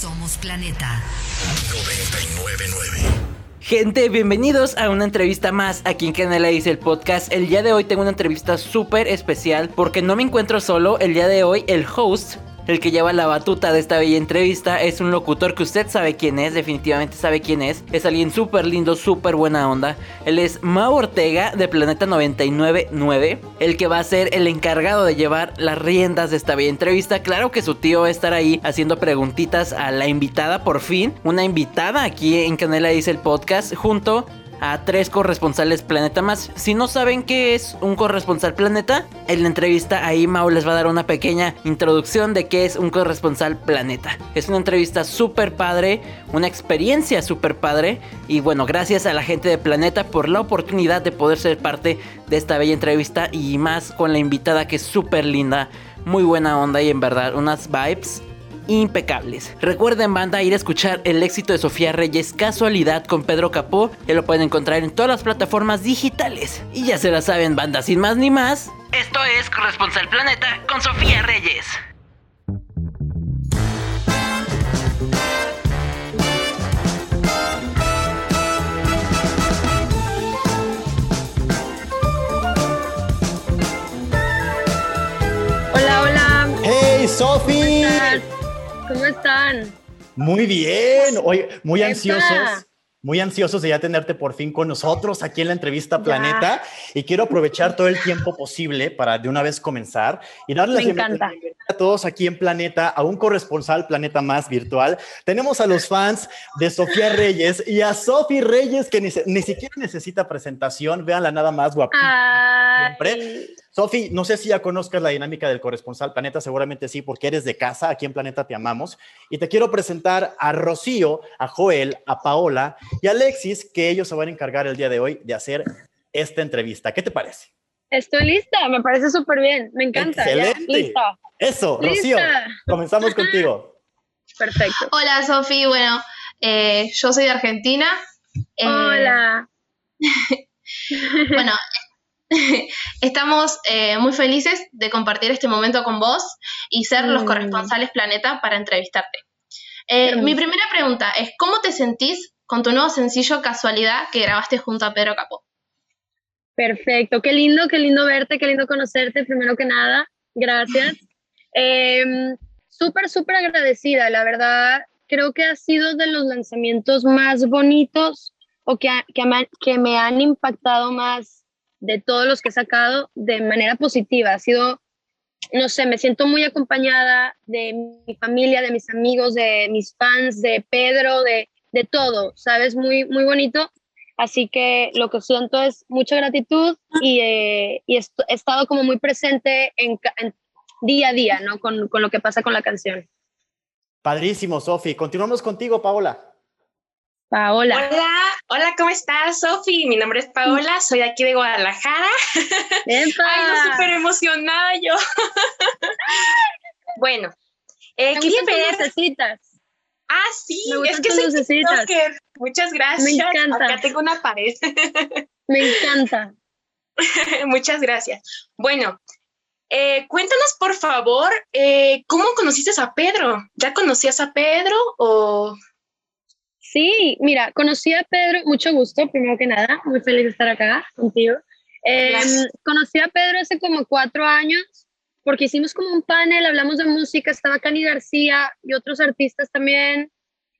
Somos Planeta 999. Gente, bienvenidos a una entrevista más aquí en Canela Dice el podcast. El día de hoy tengo una entrevista súper especial porque no me encuentro solo. El día de hoy el host el que lleva la batuta de esta bella entrevista es un locutor que usted sabe quién es, definitivamente sabe quién es. Es alguien súper lindo, súper buena onda. Él es Mau Ortega de Planeta 999, el que va a ser el encargado de llevar las riendas de esta bella entrevista. Claro que su tío va a estar ahí haciendo preguntitas a la invitada por fin. Una invitada aquí en Canela dice el podcast junto a tres corresponsales Planeta más. Si no saben qué es un corresponsal Planeta, en la entrevista ahí Mau les va a dar una pequeña introducción de qué es un corresponsal Planeta. Es una entrevista súper padre, una experiencia súper padre y bueno, gracias a la gente de Planeta por la oportunidad de poder ser parte de esta bella entrevista y más con la invitada que es súper linda, muy buena onda y en verdad unas vibes impecables. Recuerden, banda, ir a escuchar el éxito de Sofía Reyes Casualidad con Pedro Capó, que lo pueden encontrar en todas las plataformas digitales. Y ya se la saben, banda, sin más ni más. Esto es Corresponsal Planeta con Sofía Reyes. Hola, hola. ¡Hey, Sofi! ¿Cómo están? Muy bien, hoy muy ansiosos, muy ansiosos de ya tenerte por fin con nosotros aquí en la entrevista Planeta y quiero aprovechar todo el tiempo posible para de una vez comenzar y darles Me la bienvenida a todos aquí en Planeta, a un corresponsal Planeta Más virtual. Tenemos a los fans de Sofía Reyes y a Sofi Reyes que ni, ni siquiera necesita presentación, véanla nada más guapita. Siempre. Sofi, no sé si ya conozcas la dinámica del corresponsal Planeta, seguramente sí, porque eres de casa, aquí en Planeta te amamos. Y te quiero presentar a Rocío, a Joel, a Paola y a Alexis, que ellos se van a encargar el día de hoy de hacer esta entrevista. ¿Qué te parece? estoy lista, me parece súper bien, me encanta. ya, Excelente. lista. Eso, Rocío, Lista. comenzamos contigo. Perfecto. Hola Sofi, bueno, eh, yo soy de Argentina. Eh, Hola. Bueno, estamos eh, muy felices de compartir este momento con vos y ser los Mm. corresponsales Planeta para entrevistarte. Eh, mi primera pregunta es, ¿cómo te sentís con tu nuevo sencillo Casualidad que grabaste junto a Pedro Capó? Perfecto, qué lindo, qué lindo verte, qué lindo conocerte, primero que nada, gracias. Em, súper, súper agradecida, la verdad, creo que ha sido de los lanzamientos más bonitos o que, que, que me han impactado más de todos los que he sacado de manera positiva. Ha sido, no sé, me siento muy acompañada de mi familia, de mis amigos, de mis fans, de Pedro, de, de todo, ¿sabes? Muy, muy bonito. Así que lo que siento es mucha gratitud y, eh, y he estado como muy presente en, en día a día, ¿no? Con, con lo que pasa con la canción. Padrísimo, Sofi. Continuamos contigo, Paola. Paola. Hola, hola, ¿cómo estás, Sofi? Mi nombre es Paola, soy aquí de Guadalajara. ¡Epa! Ay, no, súper emocionada yo. bueno, eh, quería ver. lucecitas. Ah, sí, es que soy lucecitas. TikToker. Muchas gracias. Me encanta. Acá tengo una pared. Me encanta. Muchas gracias. Bueno, eh, cuéntanos, por favor, eh, ¿cómo conociste a Pedro? ¿Ya conocías a Pedro o...? Sí, mira, conocí a Pedro, mucho gusto, primero que nada, muy feliz de estar acá contigo. Eh, conocí a Pedro hace como cuatro años porque hicimos como un panel, hablamos de música, estaba Cani García y otros artistas también.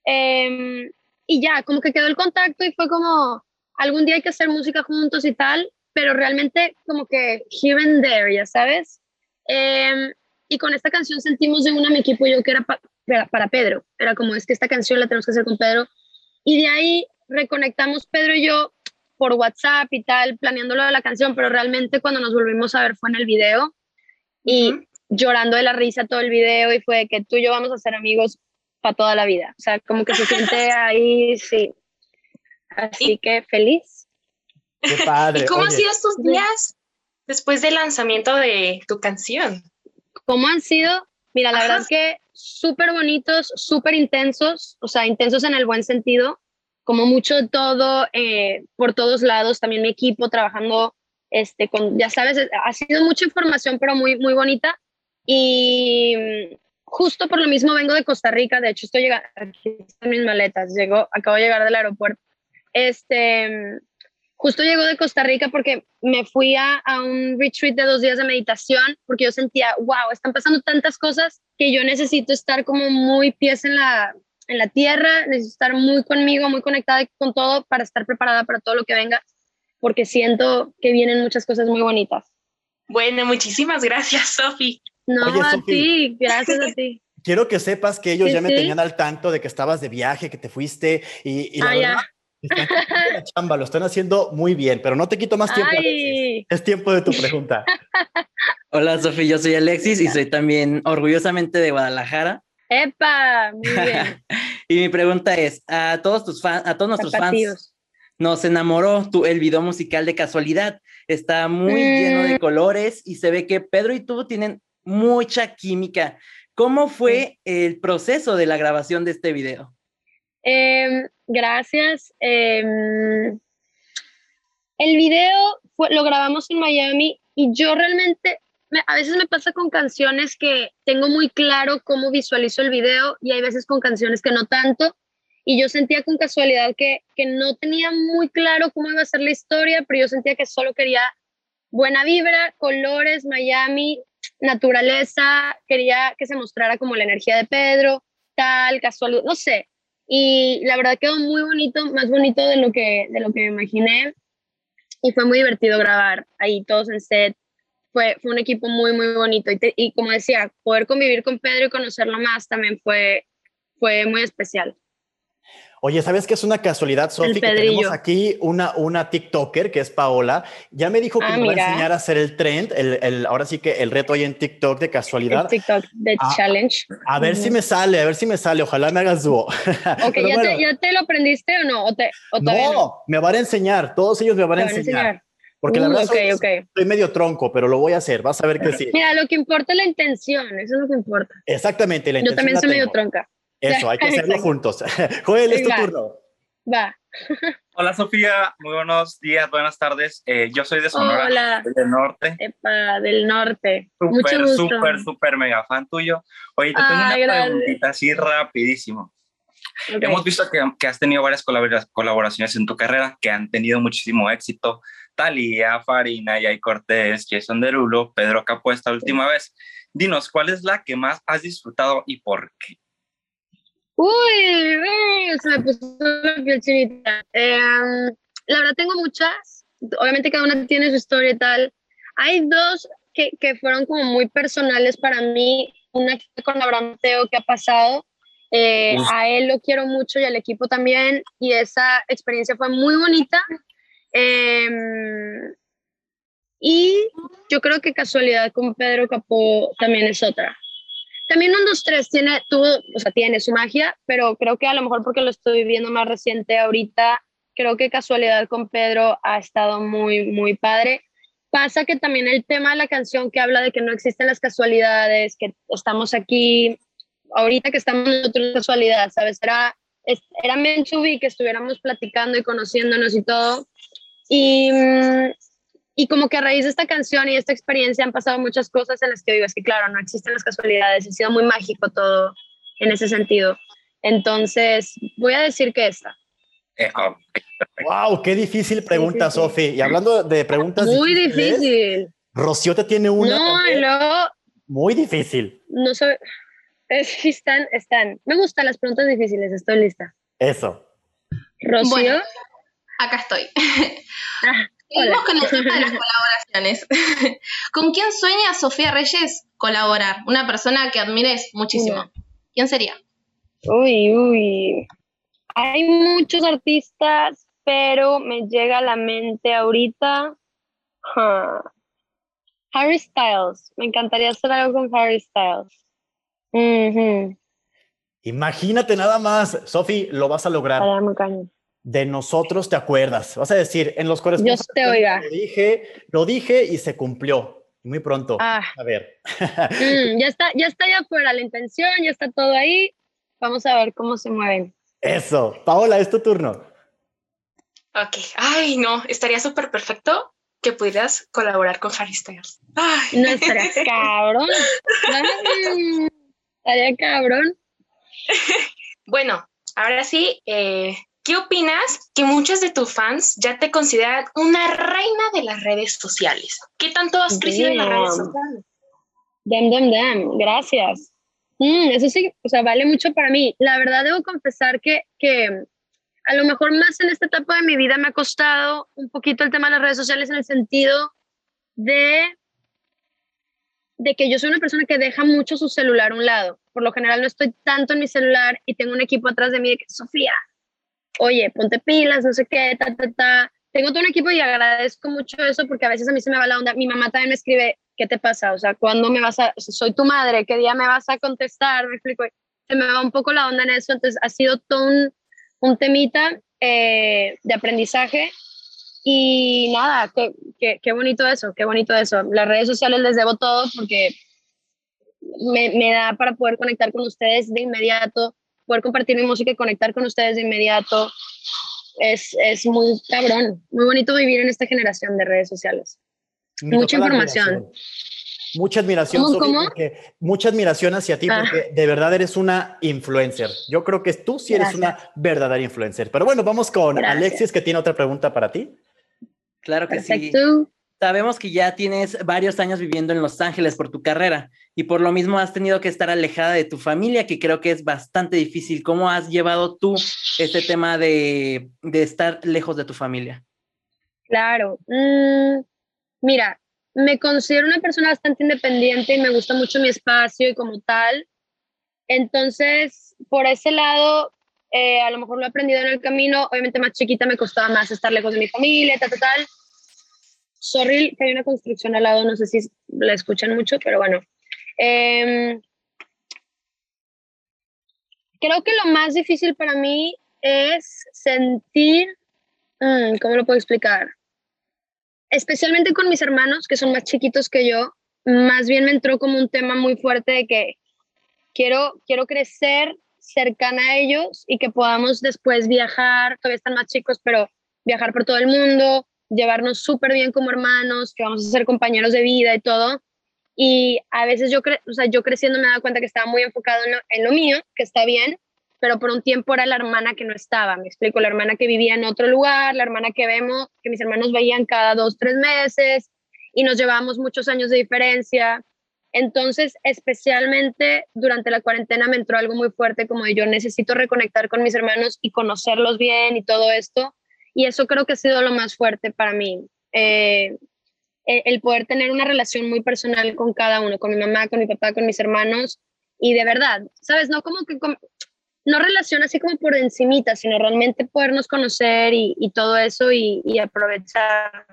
eh, y ya, como que quedó el contacto y fue como, algún día hay que hacer música juntos y tal, pero realmente como que here and there, ya sabes. Eh, y con esta canción sentimos de una mi equipo y yo que era pa- para, para Pedro. Era como, es que esta canción la tenemos que hacer con Pedro. Y de ahí reconectamos Pedro y yo por WhatsApp y tal, planeando lo de la canción, pero realmente cuando nos volvimos a ver fue en el video y llorando de la risa todo el video y fue de que tú y yo vamos a ser amigos para toda la vida. O sea, como que se siente ahí, sí. Así que feliz. Qué padre. ¿Y cómo han sido estos días después del lanzamiento de tu canción? ¿Cómo han sido? Mira, la Ajá. verdad es que súper bonitos, súper intensos, o sea, intensos en el buen sentido, como mucho de todo, eh, por todos lados, también mi equipo trabajando, este, con, ya sabes, ha sido mucha información, pero muy, muy bonita. Y mm, justo por lo mismo vengo de Costa Rica, de hecho estoy llegando, aquí están mis maletas, llego, acabo de llegar del aeropuerto. Este, justo llego de Costa Rica porque me fui a, a, un retreat de dos días de meditación porque yo sentía, wow, están pasando tantas cosas que yo necesito estar como muy pies en la, en la tierra, necesito estar muy conmigo, muy conectada con todo para estar preparada para todo lo que venga, porque siento que vienen muchas cosas muy bonitas. Bueno, muchísimas gracias, Sofi. No, Oye, a Sophie, ti, gracias a ti. Quiero que sepas que ellos sí, ya me sí. tenían al tanto de que estabas de viaje, que te fuiste y, y la ah, verdad, ya. Están haciendo la chamba, lo están haciendo muy bien, pero no te quito más tiempo. Ay. Es tiempo de tu pregunta. Hola, Sofía, yo soy Alexis y soy también orgullosamente de Guadalajara. ¡Epa! Muy bien. y mi pregunta es, a todos tus fans, a todos nuestros fans, nos enamoró tu, el video musical de casualidad. Está muy mm. lleno de colores y se ve que Pedro y tú tienen mucha química. ¿Cómo fue el proceso de la grabación de este video? Eh, gracias. Eh, el video fue, lo grabamos en Miami y yo realmente, me, a veces me pasa con canciones que tengo muy claro cómo visualizo el video y hay veces con canciones que no tanto. Y yo sentía con casualidad que, que no tenía muy claro cómo iba a ser la historia, pero yo sentía que solo quería buena vibra, colores, Miami, naturaleza, quería que se mostrara como la energía de Pedro, tal, casualidad, no sé. Y la verdad quedó muy bonito, más bonito de lo que, de lo que me imaginé. Y fue muy divertido grabar ahí todos en set. Fue, fue un equipo muy, muy bonito. Y, y como decía, poder convivir con Pedro y conocerlo más también fue, fue muy especial. Oye, ¿sabes qué es una casualidad, Sofi? Que tenemos aquí una, una TikToker que es Paola. Ya me dijo que Ah, me va a enseñar a hacer el trend, el, el- ahora sí que el reto ahí en TikTok de El casualidad. TikTok de Ah, Challenge. A ver si me sale, a ver si me sale. Ojalá me hagas dúo. Ok, ¿ya, bueno, te, ¿ya te lo aprendiste o no? ¿O, te, o no? no, me van a enseñar. Todos ellos me van ¿Te a van a enseñar. enseñar? Porque la Uh, verdad ok, soy, ok. soy medio tronco, pero lo voy a hacer. Vas a ver que sí. Mira, lo que importa es la intención, eso es lo que importa. Exactamente. La Yo intención también la soy medio tronca. Eso, hay que hacerlo juntos. Joel, es tu turno. Va. Hola Sofía, muy buenos días, buenas tardes. Eh, yo soy de Sonora, Hola, del norte. Epa, del norte. Súper, súper, súper mega fan tuyo. Oye, te tengo una preguntita así rapidísimo. Ok. Hemos visto que, que has tenido varias colabora- colaboraciones en tu carrera que han tenido muchísimo éxito. Talía, Farina, Yay Cortés, Jason Derulo, Pedro Capó esta última vez. Dinos, ¿cuál es la que más has disfrutado y por qué? Uy, uy, se me puso la piel chinita. Eh, la verdad tengo muchas. Obviamente cada una tiene su historia y tal. Hay dos que, que fueron como muy personales para mí. Una con Abraham Teo que ha pasado. Eh, a él lo quiero mucho y al equipo también. Y esa experiencia fue muy bonita. Eh, y yo creo que casualidad con Pedro Capó también es otra. También un 2, 3 tiene, tuvo, o sea, tiene su magia, pero creo que a lo mejor porque lo estoy viviendo más reciente ahorita, creo que casualidad con Pedro ha estado muy, muy padre. Pasa que también el tema de la canción que habla de que no existen las casualidades, que estamos aquí, ahorita que estamos en otra casualidad, ¿sabes? Era, era meant que estuviéramos platicando y conociéndonos y todo. Y, mm, y como que a raíz de esta canción y esta experiencia han pasado muchas cosas en las que digo, es que claro, no existen las casualidades, ha sido muy mágico todo en ese sentido. Entonces, voy a decir que esta. Eh, ah, Wow, qué difícil pregunta, sí, sí. Sofi. Y hablando de preguntas Muy difícil. Rocío te tiene una No, luego, muy difícil. no sé, es están, están. Me gustan las preguntas difíciles, estoy lista. Eso. Rocío, Bueno. Acá estoy. Seguimos con el tema de las colaboraciones. ¿Con quién sueña Sofía Reyes colaborar? Una persona que admires muchísimo. ¿Quién sería? Uy, uy. Hay muchos artistas, pero me llega a la mente ahorita huh, Harry Styles. Me encantaría hacer algo con Harry Styles. Imagínate nada más, Sofi, lo vas a lograr. De nosotros te acuerdas. Vas a decir, en los corresponsales. te oiga. Lo dije, lo dije y se cumplió. Muy pronto. Ah, A ver. mm, ya está, ya está allá afuera la intención, ya está todo ahí. Vamos a ver cómo se mueven. Eso. Paola, es tu turno. Ok. Ay, no, estaría súper perfecto que pudieras colaborar con Harry Styles. Ay. No estarías cabrón. Estaría cabrón. Bueno, ahora sí, eh, ¿qué opinas que muchos de tus fans ya te consideran una reina de las redes sociales? ¿Qué tanto has crecido en las redes sociales? Damn, damn, damn. Gracias. Mm, eso sí, o sea, vale mucho para mí. La verdad, debo confesar que, que a lo mejor más en esta etapa de mi vida me ha costado un poquito el tema de las redes sociales en el sentido de, de que yo soy una persona que deja mucho su celular a un lado. Por lo general no estoy tanto en mi celular y tengo un equipo atrás de mí de que, Sofía, oye, ponte pilas, no sé qué, ta, ta, ta. Tengo todo un equipo y agradezco mucho eso porque a veces a mí se me va la onda. Mi mamá también me escribe, ¿qué te pasa? O sea, ¿cuándo me vas a, soy tu madre, qué día me vas a contestar? Me explico. Se me va un poco la onda en eso, entonces ha sido todo un, un temita eh, de aprendizaje y nada, qué, qué, qué bonito eso, qué bonito eso. Las redes sociales les debo todo porque me, me da para poder conectar con ustedes de inmediato, poder compartir mi música y conectar con ustedes de inmediato. Es, es muy cabrón, muy bonito vivir en esta generación de redes sociales. Mi Mucha información. admiración. Mucha admiración, ¿Cómo, cómo? porque mucha admiración hacia ti, Ah. porque de verdad eres una influencer. Yo creo que tú sí eres Gracias. una verdadera influencer. Pero bueno, vamos con Gracias. Alexis, que tiene otra pregunta para ti. Claro que sí. Sabemos que ya tienes varios años viviendo en Los Ángeles por tu carrera y por lo mismo has tenido que estar alejada de tu familia, que creo que es bastante difícil. ¿Cómo has llevado tú este tema de, de estar lejos de tu familia? Claro. Mm, mira, me considero una persona bastante independiente y me gusta mucho mi espacio y como tal. Entonces, por ese lado, eh, a lo mejor lo he aprendido en el camino. Obviamente más chiquita me costaba más estar lejos de mi familia, tal, tal, tal. Sorry, que hay una construcción al lado, no sé si la escuchan mucho, pero bueno. Em, creo que lo más difícil para mí es sentir, mm, ¿cómo lo puedo explicar? especialmente con mis hermanos, que son más chiquitos que yo, más bien me entró como un tema muy fuerte de que quiero, quiero crecer cercana a ellos y que podamos después viajar, todavía están más chicos, pero viajar por todo el mundo, llevarnos súper bien como hermanos, que vamos a ser compañeros de vida y todo. Y a veces yo, o sea, yo creciendo me daba cuenta que estaba muy enfocado en lo, en lo mío, que está bien, pero por un tiempo era la hermana que no estaba, me explico, la hermana que vivía en otro lugar, la hermana que vemos, que mis hermanos veían cada dos, tres meses y nos llevábamos muchos años de diferencia. Entonces, especialmente durante la cuarentena me entró algo muy fuerte como de yo necesito reconectar con mis hermanos y conocerlos bien y todo esto. Y eso creo que ha sido lo más fuerte para mí. Eh, el el poder tener una relación muy personal con cada uno, con mi mamá, con mi papá, con mis hermanos. Y de verdad, ¿sabes? No como que com- no relación así como por encimita, sino realmente podernos conocer y, y todo eso y, y aprovechar.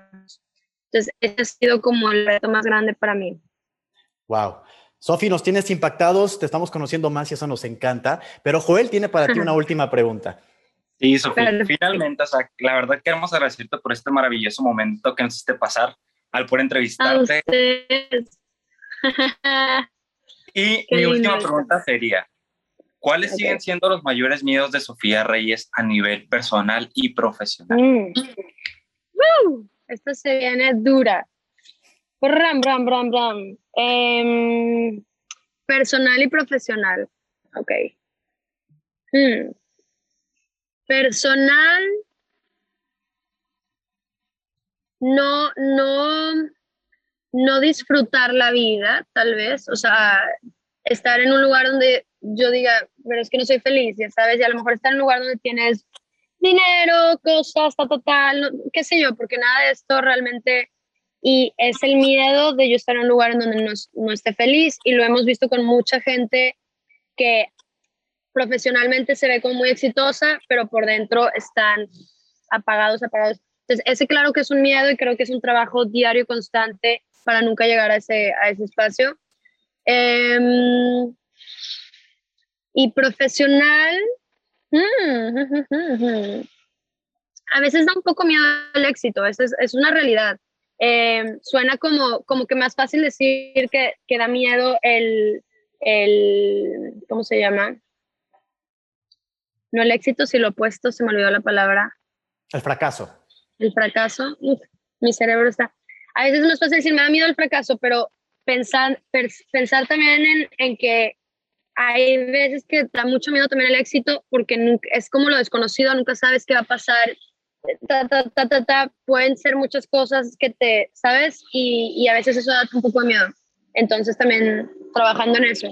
Entonces, ese ha sido como el reto más grande para mí. Wow. Sofi, nos tienes impactados, te estamos conociendo más y eso nos encanta. Pero Joel tiene para ti una última pregunta. Sí, Sofía, finalmente, o sea, la verdad queremos agradecerte por este maravilloso momento que nos hiciste pasar al poder entrevistarte. Y Qué mi última pregunta sería, ¿cuáles siguen siendo los mayores miedos de Sofía Reyes a nivel personal y profesional? Mm. Esta se viene dura. Ram, ram, ram, ram. Em, personal y profesional. Ok. Hmm. Personal. No, no, no disfrutar la vida, tal vez. O sea, estar en un lugar donde yo diga, pero es que no soy feliz, ya sabes, y a lo mejor estar en un lugar donde tienes dinero, cosas, tal, tal, tal, no- qué sé yo, porque nada de esto realmente, y es el miedo de yo estar en un lugar donde no, no esté feliz, y lo hemos visto con mucha gente que profesionalmente se ve como muy exitosa, pero por dentro están apagados, apagados. Entonces, ese claro que es un miedo y creo que es un trabajo diario constante para nunca llegar a ese, a ese espacio. Em, y profesional, mm, a veces da un poco miedo el éxito, es, es, es una realidad. Em, suena como, como que más fácil decir que, que da miedo el, el, ¿cómo se llama? No el éxito, si lo opuesto, se me olvidó la palabra El fracaso. el fracaso, uf, mi cerebro está. A veces no es fácil decir, me da miedo el fracaso, pero pensar, pensar también en, en que hay veces que da mucho miedo también el éxito porque nunca, es como lo desconocido, nunca sabes qué va a pasar. Ta, ta, ta, ta, ta, pueden ser muchas cosas que te, ¿sabes? Y, y a veces eso da un poco de miedo. Entonces también trabajando en eso.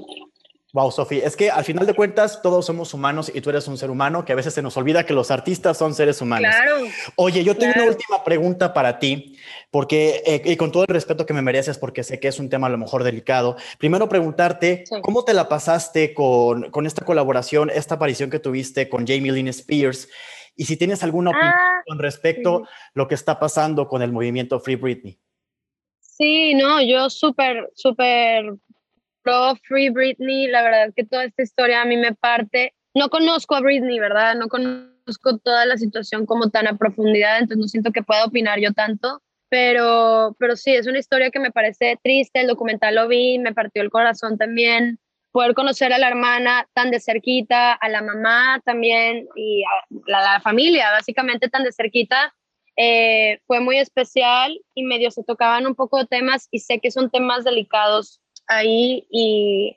Wow, Sofi, es que al final de cuentas todos somos humanos y tú eres un ser humano que a veces se nos olvida que los artistas son seres humanos. Claro. Oye, yo tengo claro. una última pregunta para ti, porque, eh, y con todo el respeto que me mereces, porque sé que es un tema a lo mejor delicado. Primero preguntarte, Sí. ¿cómo te la pasaste con, con esta colaboración, esta aparición que tuviste con Jamie Lynn Spears? Y si tienes alguna opinión Ah, con respecto a lo que está pasando con el movimiento Free Britney. Sí, no, yo súper, súper Free Britney. La verdad que toda esta historia a mí me parte. No conozco a Britney, ¿verdad? No conozco toda la situación como tan a profundidad, entonces no siento que pueda opinar yo tanto. Pero, pero sí, es una historia que me parece triste. El documental lo vi, me partió el corazón también. Poder conocer a la hermana tan de cerquita, a la mamá también y a la, la familia, básicamente tan de cerquita, eh, fue muy especial y medio se tocaban un poco de temas y sé que son temas delicados ahí y,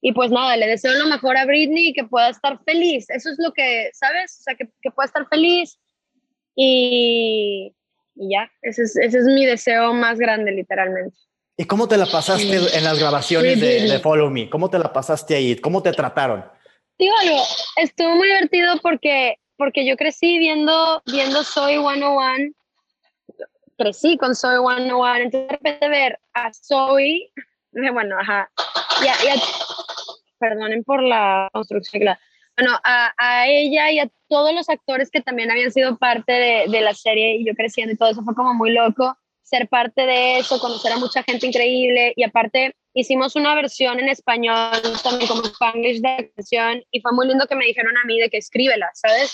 y pues nada, le deseo lo mejor a Britney y que pueda estar feliz. Eso es lo que, ¿sabes? O sea, que, que pueda estar feliz y, y ya, ese es, ese es mi deseo más grande, literalmente. ¿Y cómo te la pasaste en las grabaciones de, de. Follow Me? ¿Cómo te la pasaste ahí? ¿Cómo te trataron? Digo algo, estuvo muy divertido porque, porque yo crecí viendo, viendo Soy 101, crecí con Soy 101, entonces de repente ver a Soy, bueno, ajá, y a, y a- perdonen por la construcción, bueno, a, a ella y a todos los actores que también habían sido parte de, de la serie y yo creciendo y todo eso fue como muy loco ser parte de eso, conocer a mucha gente increíble y aparte hicimos una versión en español también como Spanglish de la canción y fue muy lindo que me dijeron a mí de que escríbela, ¿sabes?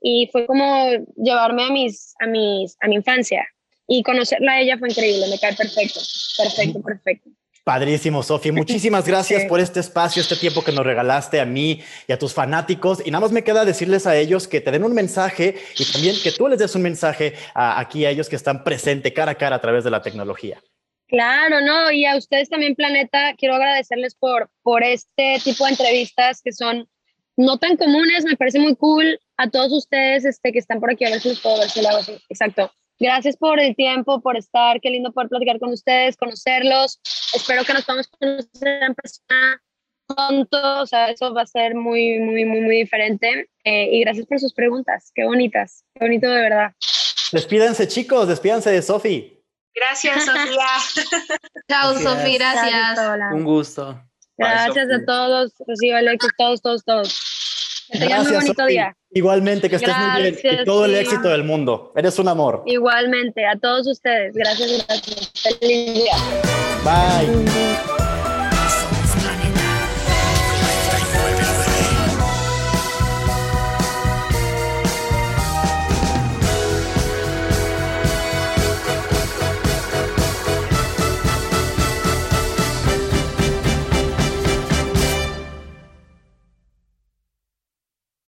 Y fue como llevarme a mis a mis a mi infancia y conocerla a ella fue increíble, me cae perfecto, perfecto, perfecto. Padrísimo, Sofi. Muchísimas gracias por este espacio, este tiempo que nos regalaste a mí y a tus fanáticos. Y nada más me queda decirles a ellos que te den un mensaje y también que tú les des un mensaje a- aquí a ellos que están presentes cara a cara a través de la tecnología. Claro, no, y a ustedes también, Planeta, quiero agradecerles por, por este tipo de entrevistas que son no tan comunes, me parece muy cool. A todos ustedes este, que están por aquí, a ver si los puedo ver si lo hago así. Exacto. Gracias por el tiempo, por estar, qué lindo poder platicar con ustedes, conocerlos. Espero que nos podamos conocer en persona pronto, o sea, eso va a ser muy, muy, muy, muy diferente. Eh, y gracias por sus preguntas, qué bonitas, qué bonito de verdad. Despídanse, chicos, despídanse de Sofi. Gracias, Sofía. Chao. Sofi, gracias. Un gusto. Gracias Bye, a todos, Alexis, todos, todos, todos. Tengan muy bonito Sofi. día. Igualmente, que estés muy bien y Gracias, todo el éxito del mundo. Eres un amor. Igualmente, a todos ustedes. Gracias, gracias. Feliz día. Bye.